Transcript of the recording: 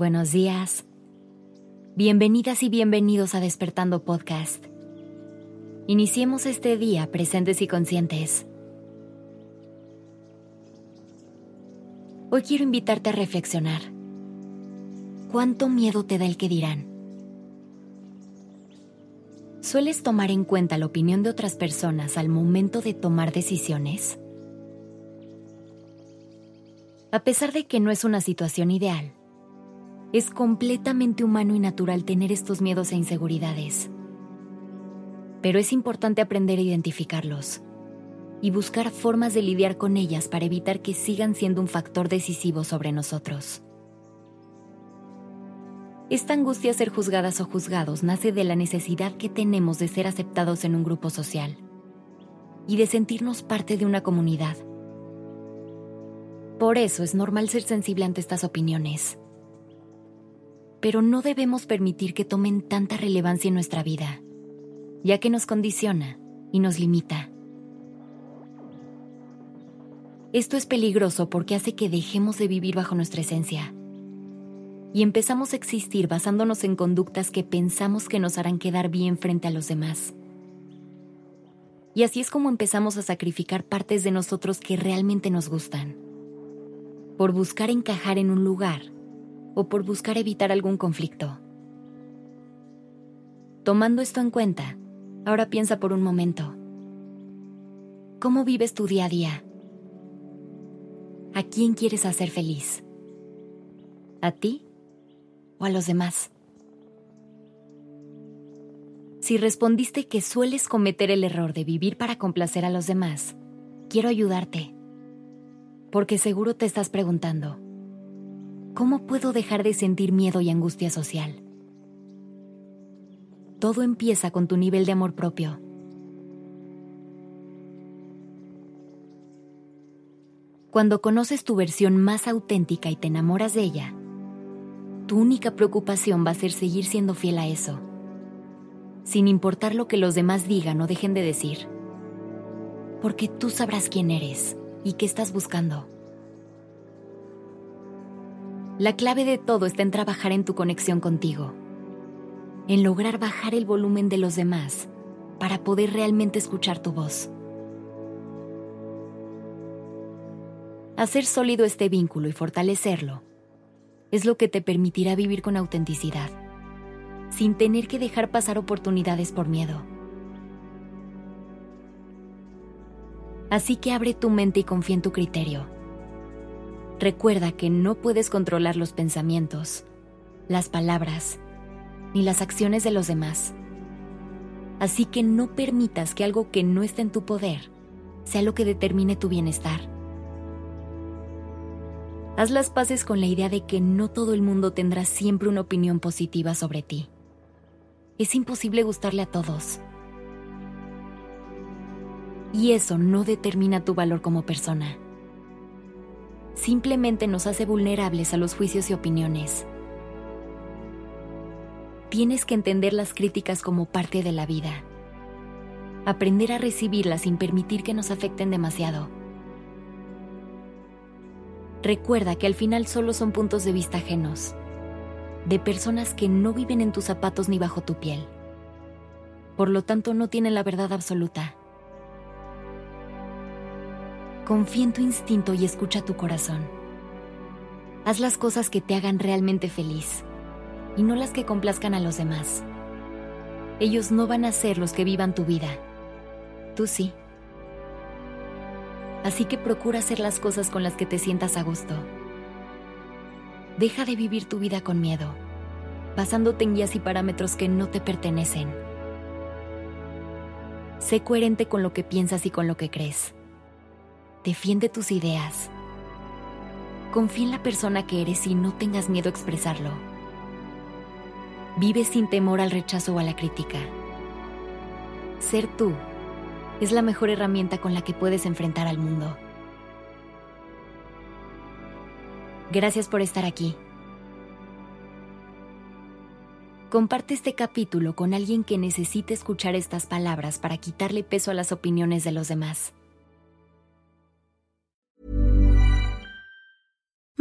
buenos días. Bienvenidas y bienvenidos a Despertando Podcast. Iniciemos este día presentes y conscientes. Hoy quiero invitarte a reflexionar. ¿Cuánto miedo te da el que dirán? ¿Sueles tomar en cuenta la opinión de otras personas al momento de tomar decisiones? A pesar de que no es una situación ideal, es completamente humano y natural tener estos miedos e inseguridades. Pero es importante aprender a identificarlos y buscar formas de lidiar con ellas para evitar que sigan siendo un factor decisivo sobre nosotros. Esta angustia a ser juzgadas o juzgados nace de la necesidad que tenemos de ser aceptados en un grupo social y de sentirnos parte de una comunidad por eso es normal ser sensible ante estas opiniones. Pero no debemos permitir que tomen tanta relevancia en nuestra vida, ya que nos condiciona y nos limita. Esto es peligroso porque hace que dejemos de vivir bajo nuestra esencia y empezamos a existir basándonos en conductas que pensamos que nos harán quedar bien frente a los demás. Y así es como empezamos a sacrificar partes de nosotros que realmente nos gustan por buscar encajar en un lugar o por buscar evitar algún conflicto. Tomando esto en cuenta, ahora piensa por un momento. ¿Cómo vives tu día a día? ¿A quién quieres hacer feliz? ¿A ti o a los demás? Si respondiste que sueles cometer el error de vivir para complacer a los demás, quiero ayudarte porque seguro te estás preguntando, ¿cómo puedo dejar de sentir miedo y angustia social? Todo empieza con tu nivel de amor propio. Cuando conoces tu versión más auténtica y te enamoras de ella, tu única preocupación va a ser seguir siendo fiel a eso, sin importar lo que los demás digan o dejen de decir, porque tú sabrás quién eres y qué estás buscando. La clave de todo está en trabajar en tu conexión contigo, en lograr bajar el volumen de los demás para poder realmente escuchar tu voz. Hacer sólido este vínculo y fortalecerlo es lo que te permitirá vivir con autenticidad, sin tener que dejar pasar oportunidades por miedo. Así que abre tu mente y confía en tu criterio. Recuerda que no puedes controlar los pensamientos, las palabras, ni las acciones de los demás. Así que no permitas que algo que no está en tu poder sea lo que determine tu bienestar. Haz las paces con la idea de que no todo el mundo tendrá siempre una opinión positiva sobre ti. Es imposible gustarle a todos y eso no determina tu valor como persona. Simplemente nos hace vulnerables a los juicios y opiniones. Tienes que entender las críticas como parte de la vida. Aprender a recibirlas sin permitir que nos afecten demasiado. Recuerda que al final solo son puntos de vista ajenos, de personas que no viven en tus zapatos ni bajo tu piel. Por lo tanto, no tienen la verdad absoluta. Confía en tu instinto y escucha tu corazón. Haz las cosas que te hagan realmente feliz y no las que complazcan a los demás. Ellos no van a ser los que vivan tu vida. Tú sí. Así que procura hacer las cosas con las que te sientas a gusto. Deja de vivir tu vida con miedo, basándote en guías y parámetros que no te pertenecen. Sé coherente con lo que piensas y con lo que crees. Defiende tus ideas. Confía en la persona que eres y no tengas miedo a expresarlo. Vive sin temor al rechazo o a la crítica. Ser tú es la mejor herramienta con la que puedes enfrentar al mundo. Gracias por estar aquí. Comparte este capítulo con alguien que necesite escuchar estas palabras para quitarle peso a las opiniones de los demás.